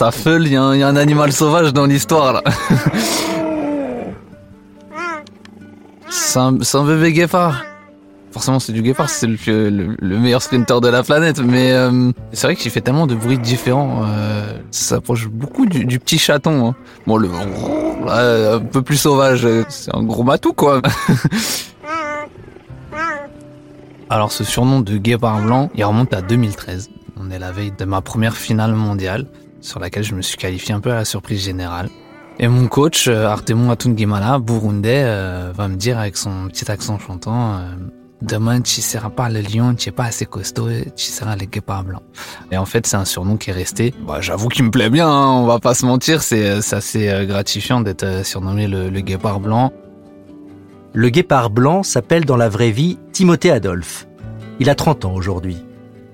Ça feule, il y, a un animal sauvage dans l'histoire là. c'est un, bébé guépard. Forcément, c'est du guépard, c'est le, meilleur sprinter de la planète. Mais euh, c'est vrai qu'il fait tellement de bruits différents. Euh, ça s'approche beaucoup du, petit chaton. Hein. Bon, le un peu plus sauvage, c'est un gros matou quoi. Alors, ce surnom de guépard blanc, il remonte à 2013. On est la veille de ma première finale mondiale, sur laquelle je me suis qualifié un peu à la surprise générale. Et mon coach, euh, Artemon Atungimala, burundais, va me dire avec son petit accent chantant Demain, tu seras pas le lion, tu es pas assez costaud, tu seras le guépard blanc. Et en fait, c'est un surnom qui est resté. Bah, j'avoue qu'il me plaît bien, hein, on va pas se mentir, c'est assez euh, gratifiant d'être euh, surnommé le, le guépard blanc. Le guépard blanc s'appelle dans la vraie vie Timothée Adolphe. Il a 30 ans aujourd'hui.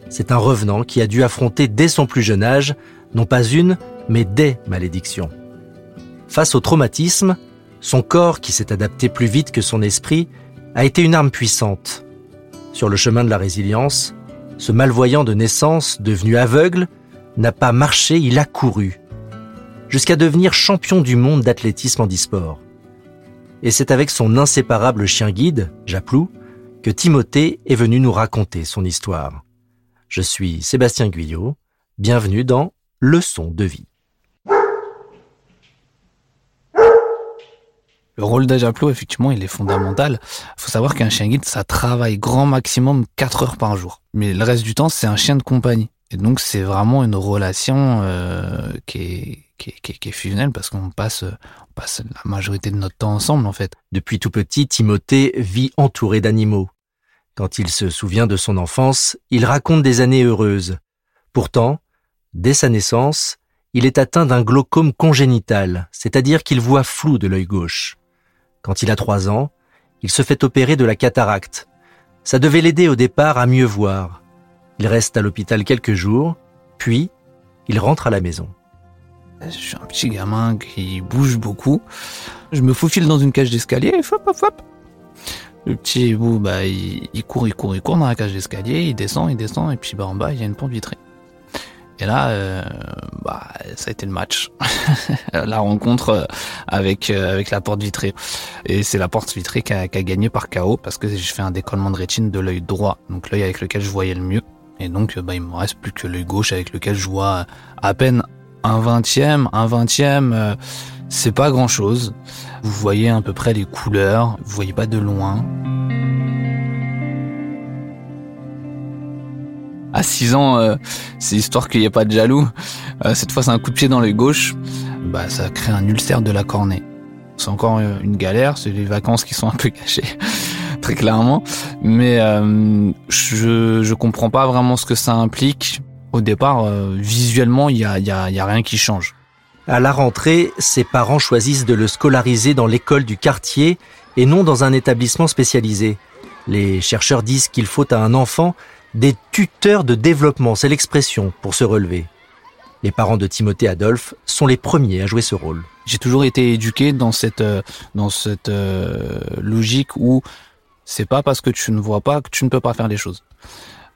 C'est un revenant qui a dû affronter dès son plus jeune âge, non pas une, mais des malédictions. Face au traumatisme, son corps, qui s'est adapté plus vite que son esprit, a été une arme puissante. Sur le chemin de la résilience, ce malvoyant de naissance, devenu aveugle, n'a pas marché, il a couru, jusqu'à devenir champion du monde d'athlétisme en e-sport. Et c'est avec son inséparable chien guide, Japlou, que Timothée est venu nous raconter son histoire. Je suis Sébastien Guyot, bienvenue dans Leçon de vie. Le rôle d'Ajaplo, effectivement, il est fondamental. Il faut savoir qu'un chien guide, ça travaille grand maximum 4 heures par jour. Mais le reste du temps, c'est un chien de compagnie. Et donc, c'est vraiment une relation euh, qui, est, qui, est, qui, est, fusionnelle parce qu'on passe, on passe la majorité de notre temps ensemble, en fait. Depuis tout petit, Timothée vit entouré d'animaux. Quand il se souvient de son enfance, il raconte des années heureuses. Pourtant, dès sa naissance, il est atteint d'un glaucome congénital, c'est-à-dire qu'il voit flou de l'œil gauche. Quand il a trois ans, il se fait opérer de la cataracte. Ça devait l'aider au départ à mieux voir. Il reste à l'hôpital quelques jours, puis il rentre à la maison. Je suis un petit gamin qui bouge beaucoup. Je me faufile dans une cage d'escalier et hop, hop, hop. Le petit bout, bah, il, court, il court, il court dans la cage d'escalier, il descend, il descend, et puis bah, en bas, il y a une pompe vitrée. Et là, euh, bah, ça a été le match, la rencontre euh, avec euh, avec la porte vitrée. Et c'est la porte vitrée qui a, gagné par KO parce que j'ai fait un décollement de rétine de l'œil droit, donc l'œil avec lequel je voyais le mieux. Et donc, bah, il me reste plus que l'œil gauche avec lequel je vois à peine un vingtième, un vingtième. c'est pas grand chose. Vous voyez à peu près les couleurs, vous voyez pas de loin. À 6 ans, euh, c'est histoire qu'il n'y ait pas de jaloux. Euh, cette fois, c'est un coup de pied dans l'œil gauche. Bah, ça crée un ulcère de la cornée. C'est encore euh, une galère, c'est les vacances qui sont un peu cachées, très clairement. Mais je je comprends pas vraiment ce que ça implique. Au départ, visuellement, il y a, y, a, y a rien qui change. À la rentrée, ses parents choisissent de le scolariser dans l'école du quartier et non dans un établissement spécialisé. Les chercheurs disent qu'il faut à un enfant des tuteurs de développement, c'est l'expression pour se relever. Les parents de Timothée Adolphe sont les premiers à jouer ce rôle. J'ai toujours été éduqué dans cette euh, dans cette euh, logique où c'est pas parce que tu ne vois pas que tu ne peux pas faire les choses.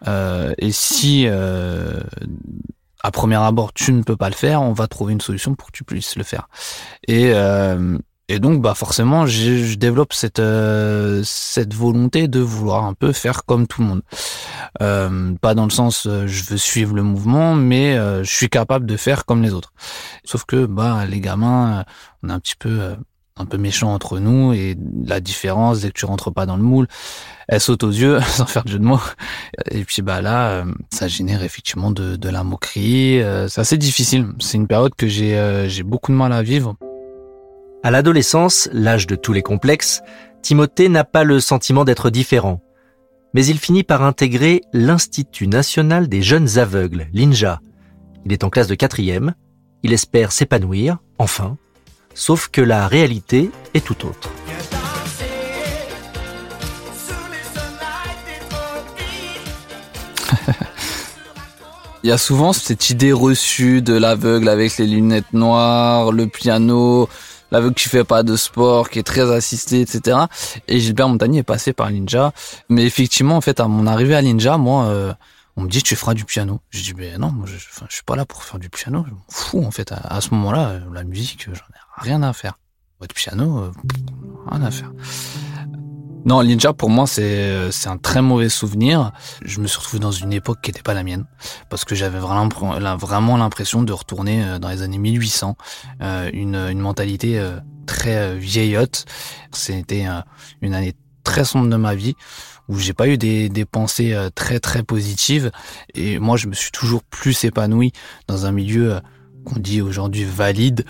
Euh, et si à premier abord tu ne peux pas le faire, on va trouver une solution pour que tu puisses le faire. Et et donc, bah forcément, je, développe cette euh, cette volonté de vouloir un peu faire comme tout le monde. Euh, pas dans le sens euh, je veux suivre le mouvement, mais je suis capable de faire comme les autres. Sauf que bah les gamins, on est un petit peu un peu méchant entre nous et la différence dès que tu rentres pas dans le moule, elle saute aux yeux sans faire de jeu de mots. Et puis bah là, ça génère effectivement de, de la moquerie. C'est assez difficile. C'est une période que j'ai j'ai beaucoup de mal à vivre. À l'adolescence, l'âge de tous les complexes, Timothée n'a pas le sentiment d'être différent. Mais il finit par intégrer l'Institut national des jeunes aveugles, l'INJA. Il est en classe de quatrième, il espère s'épanouir, enfin, sauf que la réalité est tout autre. Il y a souvent cette idée reçue de l'aveugle avec les lunettes noires, le piano, l'aveugle qui fait pas de sport, qui est très assisté, etc. Et Gilbert Montagny est passé par Ninja. Mais effectivement, en fait, à mon arrivée à Ninja, moi, euh, On me dit tu feras du piano. Je dis ben non, je, suis pas là pour faire du piano. Je m'en fous en fait. À, ce moment-là, la musique, j'en ai rien à faire. Le piano, euh, rien à faire. Non, Ninja pour moi c'est un très mauvais souvenir. Je me suis retrouvé dans une époque qui n'était pas la mienne parce que j'avais vraiment l'impression de retourner euh, dans les années 1800, euh, une une mentalité très vieillotte. C'était une année très sombre de ma vie où j'ai pas eu des, des pensées très très positives et moi je me suis toujours plus épanoui dans un milieu qu'on dit aujourd'hui valide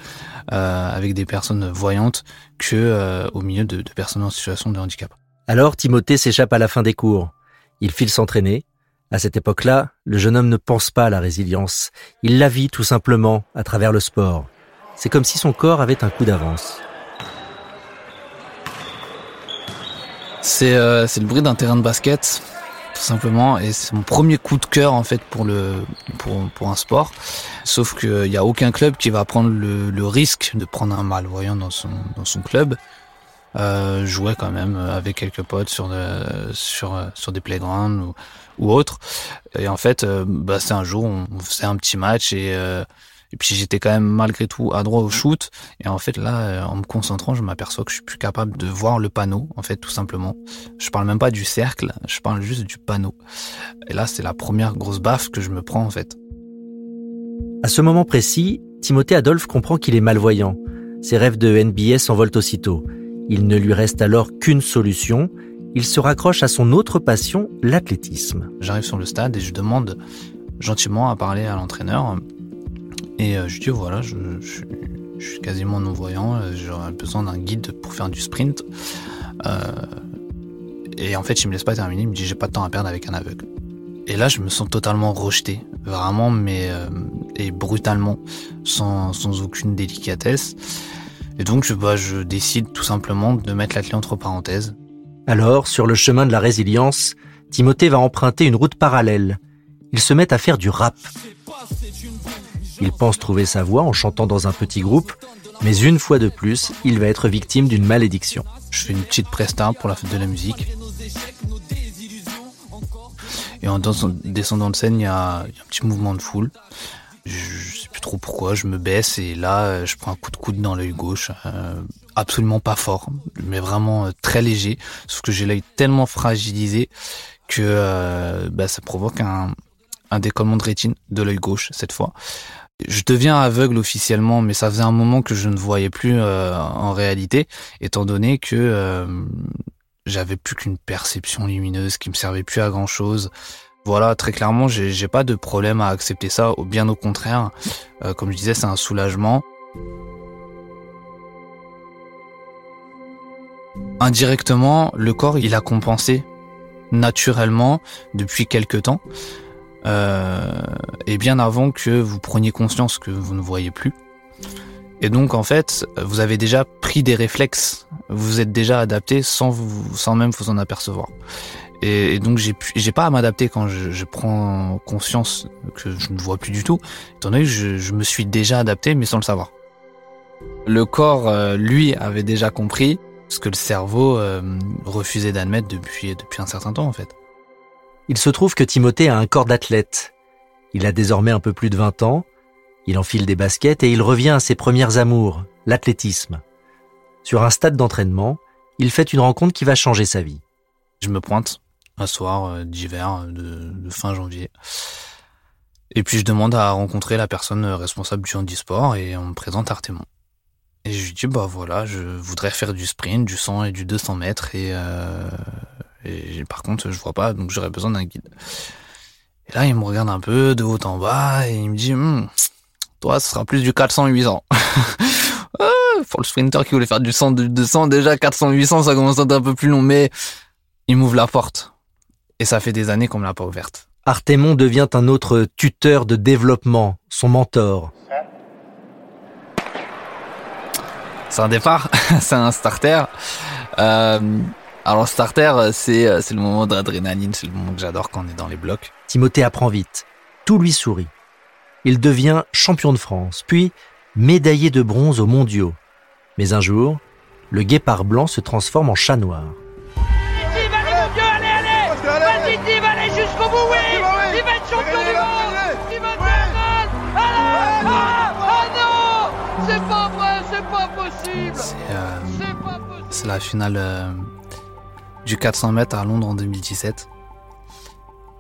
avec des personnes voyantes que au milieu de personnes en situation de handicap. Alors Timothée s'échappe à la fin des cours. Il file s'entraîner. À cette époque-là, le jeune homme ne pense pas à la résilience. Il la vit tout simplement à travers le sport. C'est comme si son corps avait un coup d'avance. C'est euh, le bruit d'un terrain de basket, tout simplement, et c'est mon premier coup de cœur en fait pour le pour, pour un sport. Sauf qu'il n'y a aucun club qui va prendre le, le risque de prendre un malvoyant dans son dans son club euh, jouais quand même avec quelques potes sur sur sur des playgrounds ou, ou autres. Et en fait, euh, bah c'est un jour on faisait un petit match et euh, et puis j'étais quand même malgré tout à droit au shoot. Et en fait là, euh, en me concentrant, je m'aperçois que je suis plus capable de voir le panneau, en fait tout simplement. Je parle même pas du cercle, je parle juste du panneau. Et là, c'est la première grosse baffe que je me prends en fait. À ce moment précis, Timothée Adolphe comprend qu'il est malvoyant. Ses rêves de NBA s'envolent aussitôt. Il ne lui reste alors qu'une solution. Il se raccroche à son autre passion, l'athlétisme. J'arrive sur le stade et je demande gentiment à parler à l'entraîneur. Et euh, je dis voilà, je, suis quasiment non-voyant, euh, j'aurais besoin d'un guide pour faire du sprint. Euh, et en fait, il me laisse pas terminer, il me dit j'ai pas de temps à perdre avec un aveugle. Et là, je me sens totalement rejeté, vraiment, mais et brutalement, sans aucune délicatesse. Et donc, je, bah, je décide tout simplement de mettre la clé entre parenthèses. Alors, sur le chemin de la résilience, Timothée va emprunter une route parallèle. Il se met à faire du rap. Il pense trouver sa voix en chantant dans un petit groupe, mais une fois de plus, il va être victime d'une malédiction. Je fais une petite presta pour la fête de la musique. Et en descendant de scène, il y, a un petit mouvement de foule. Trop pourquoi, je me baisse et là, je prends un coup de coude dans l'œil gauche. Euh, absolument pas fort, mais vraiment euh, très léger. Sauf que j'ai l'œil tellement fragilisé que euh, bah, ça provoque un, un décollement de rétine de l'œil gauche cette fois. Je deviens aveugle officiellement, mais ça faisait un moment que je ne voyais plus en réalité, étant donné que j'avais plus qu'une perception lumineuse qui me servait plus à grand chose. Voilà, très clairement, j'ai pas de problème à accepter ça, bien au contraire. Euh, comme je disais, c'est un soulagement. Indirectement, le corps, il a compensé naturellement depuis quelque temps. Euh, et bien avant que vous preniez conscience que vous ne voyez plus. Et donc en fait, vous avez déjà pris des réflexes, vous êtes déjà adapté sans vous, sans même vous en apercevoir. Et, donc j'ai j'ai pas à m'adapter quand je, je, prends conscience que je ne vois plus du tout, étant donné que je, je me suis déjà adapté mais sans le savoir. Le corps, euh, lui, avait déjà compris ce que le cerveau euh, refusait d'admettre depuis depuis un certain temps en fait. Il se trouve que Timothée a un corps d'athlète. Il a désormais un peu plus de 20 ans. Il enfile des baskets et il revient à ses premières amours, l'athlétisme. Sur un stade d'entraînement, il fait une rencontre qui va changer sa vie. Je me pointe un soir euh, d'hiver euh, de, fin janvier. Et puis je demande à rencontrer la personne responsable du handisport et on me présente Artemon. Et je lui dis bah voilà, je voudrais faire du sprint, du 100 et du 200 mètres et, euh, par contre je vois pas donc j'aurais besoin d'un guide. Et là il me regarde un peu de haut en bas et il me dit hm, toi ce sera plus du 400-800. Ah, pour le sprinter qui voulait faire du 100, du 200 déjà 400-800 ça commence à être un peu plus long mais il m'ouvre la porte. Et ça fait des années qu'on me l'a pas ouverte. Artémon devient un autre tuteur de développement, son mentor. C'est un départ, c'est un starter. Euh, alors starter, c'est c'est le moment d'adrénaline, c'est le moment que j'adore quand on est dans les blocs. Timothée apprend vite. Tout lui sourit. Il devient champion de France, puis médaillé de bronze aux mondiaux. Mais un jour, le guépard blanc se transforme en chat noir. Vas-y Tim, allez jusqu'au bout, oui. Il va être champion du monde. Il va faire mal. Ah Ah non. C'est pas vrai, c'est pas possible. C'est pas possible. C'est la finale euh, du 400 mètres à Londres en 2017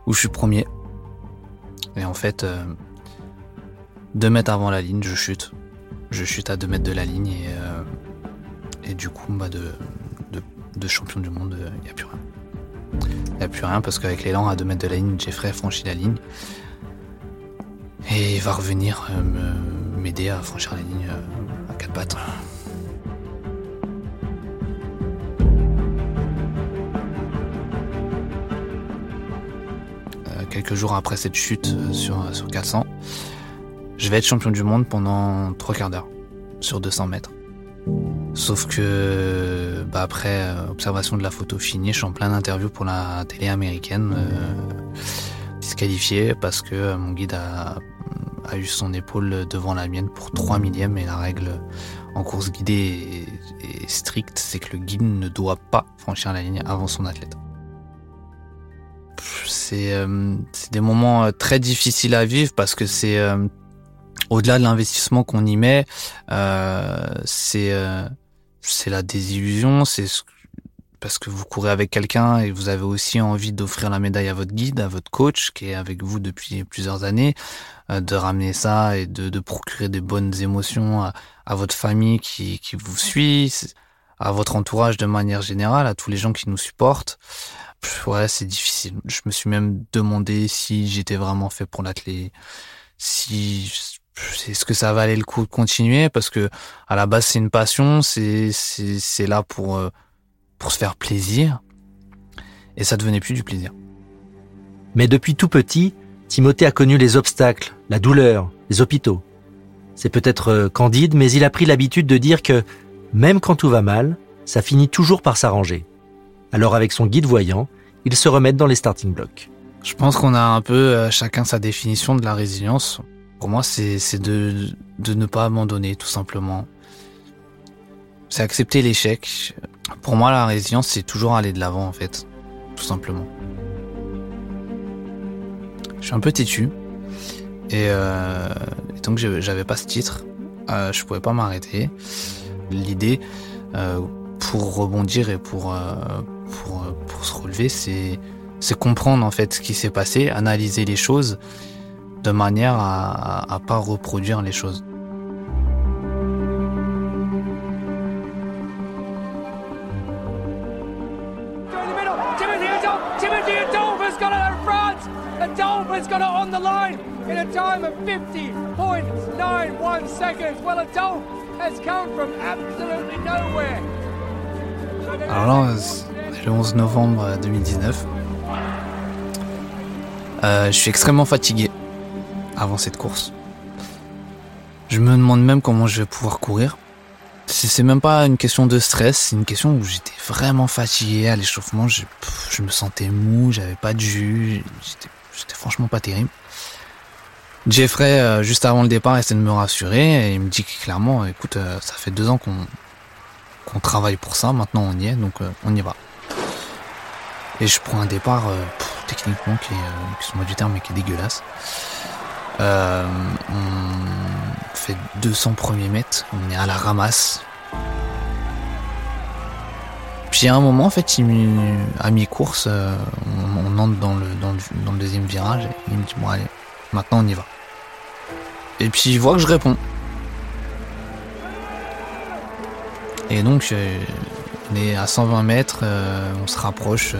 où je suis premier. Et en fait, euh, deux mètres avant la ligne, je chute. Je chute à deux mètres de la ligne et, euh, et du coup, bah de, de, de champion du monde, il n'y a plus rien. Il n'y a plus rien parce qu'avec l'élan à deux mètres de la ligne, Jeffrey franchit la ligne. Et il va revenir euh, m'aider à franchir la ligne euh, à quatre pattes. Euh, quelques jours après cette chute sur, sur 400, je vais être champion du monde pendant trois quarts d'heure sur 200 mètres. Sauf que bah après euh, observation de la photo finie, je suis en pleine interview pour la télé américaine, euh, disqualifié parce que euh, mon guide a, a eu son épaule devant la mienne pour 3 millièmes et la règle en course guidée est, est stricte, c'est que le guide ne doit pas franchir la ligne avant son athlète. C'est euh, des moments très difficiles à vivre parce que c'est euh, au-delà de l'investissement qu'on y met, euh, c'est c'est la désillusion, c'est ce- parce que vous courez avec quelqu'un et vous avez aussi envie d'offrir la médaille à votre guide, à votre coach qui est avec vous depuis plusieurs années, euh, de ramener ça et de, de procurer des bonnes émotions à, à votre famille qui, qui vous suit, à votre entourage de manière générale, à tous les gens qui nous supportent. Ouais, c'est difficile. Je me suis même demandé si j'étais vraiment fait pour l'athlète, si est-ce que ça valait le coup de continuer parce que à la base c'est une passion, c'est c'est là pour euh, pour se faire plaisir et ça devenait plus du plaisir. Mais depuis tout petit, Timothée a connu les obstacles, la douleur, les hôpitaux. C'est peut-être euh, candide, mais il a pris l'habitude de dire que même quand tout va mal, ça finit toujours par s'arranger. Alors avec son guide voyant, il se remet dans les starting blocks. Je pense qu'on a un peu euh, chacun sa définition de la résilience. Pour moi, c'est de ne pas abandonner tout simplement. C'est accepter l'échec. Pour moi, la résilience, c'est toujours aller de l'avant en fait, tout simplement. Je suis un peu têtu et, euh, et je- j'avais pas ce titre, euh, je pouvais pas m'arrêter. L'idée euh, pour rebondir et pour euh, pour pour se relever, c'est comprendre en fait ce qui s'est passé, analyser les choses de manière à, à pas reproduire les choses. Through the middle, Timothy Adolphe, Timothy Adolphe has got it in France. Adolphe has got it on the line in a time of 50.91 seconds. Well, Adolphe has come from absolutely nowhere. Alors là, c'est le 11 novembre 2019. Euh, je suis extrêmement fatigué avant cette course. Je me demande même comment je vais pouvoir courir. C'est même pas une question de stress, c'est une question où j'étais vraiment fatigué à l'échauffement. Je, me sentais mou, j'avais pas de jus, j'étais franchement pas terrible. Jeffrey, euh, juste avant le départ, essaie de me rassurer et il me dit clairement, écoute, euh, ça fait deux ans qu'on travaille pour ça, maintenant on y est, donc euh, on y va. Et je prends un départ techniquement qui est, excuse-moi du terme, mais qui est dégueulasse. Euh, on fait 200 premiers mètres, on est à la ramasse. Puis à un moment, en fait, il à mi-course, euh, on, entre dans le, deuxième virage, et il me dit, bon allez, maintenant on y va. Et puis il voit que je réponds. Et donc, on est à 120 mètres, euh, on se rapproche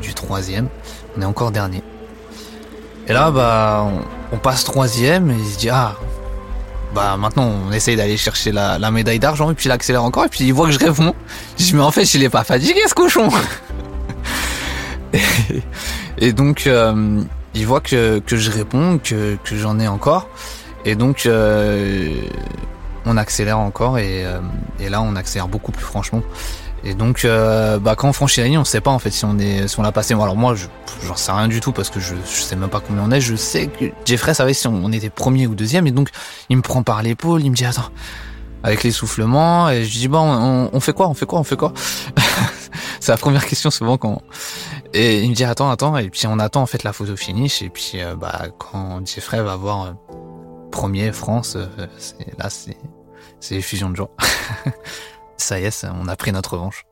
du troisième. On est encore dernier. Et là, bah, on, passe troisième et il se dit, ah, bah maintenant on essaye d'aller chercher la, médaille d'argent et puis il accélère encore et puis il voit que je réponds. Je dis, mais en fait, il est pas fatigué ce cochon. et, et donc, euh, il voit que, que je réponds, que, que j'en ai encore. Et donc, euh, on accélère encore et, euh, et là on accélère beaucoup plus franchement. Et donc euh, bah quand on franchit la ligne, on sait pas en fait si on est si on l'a passé. Alors moi je j'en sais rien du tout parce que je, je sais même pas combien on est. Je sais que Jeffrey savait si on, on était premier ou deuxième et donc il me prend par l'épaule, il me dit attends avec l'essoufflement et je dis bon on, on fait quoi on fait quoi on fait quoi C'est la première question souvent quand Et il me dit attends, attends, et puis on attend en fait la photo finish, et puis euh, bah quand Jeffrey va voir euh, premier France, euh, c'est là c'est c'est fusion de joie. ça y est, on a pris notre revanche.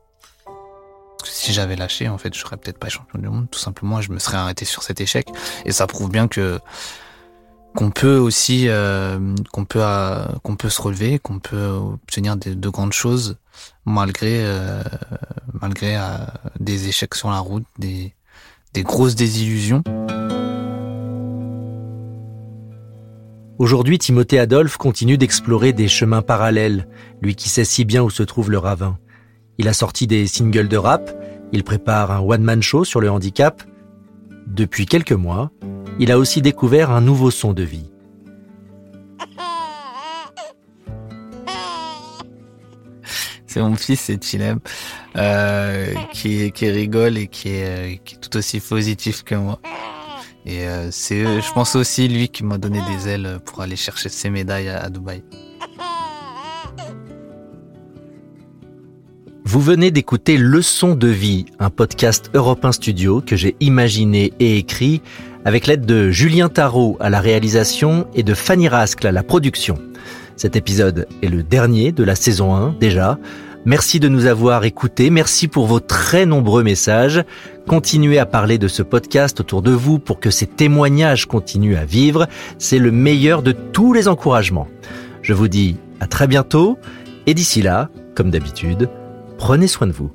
Si j'avais lâché, en fait, je serais peut-être pas champion du monde. Tout simplement, je me serais arrêté sur cet échec, et ça prouve bien que qu'on peut aussi qu'on peut qu'on peut se relever, qu'on peut obtenir de, de grandes choses malgré euh, malgré euh, des échecs sur la route, des grosses désillusions. Aujourd'hui, Timothée Adolphe continue d'explorer des chemins parallèles, lui qui sait si bien où se trouve le ravin. Il a sorti des singles de rap, il prépare un one-man show sur le handicap. Depuis quelques mois, il a aussi découvert un nouveau son de vie. c'est mon fils, c'est Chilem, euh, qui, rigole et qui est tout aussi positif que moi. Et euh, c'est, je pense aussi lui qui m'a donné des ailes pour aller chercher ses médailles à, Dubaï. Vous venez d'écouter Leçon de vie, un podcast Europe 1 Studio que j'ai imaginé et écrit avec l'aide de Julien Tarot à la réalisation et de Fanny Rascle à la production. Cet épisode est le dernier de la saison 1 déjà. Merci de nous avoir écoutés, merci pour vos très nombreux messages. Continuez à parler de ce podcast autour de vous pour que ces témoignages continuent à vivre. C'est le meilleur de tous les encouragements. Je vous dis à très bientôt et d'ici là, comme d'habitude, prenez soin de vous.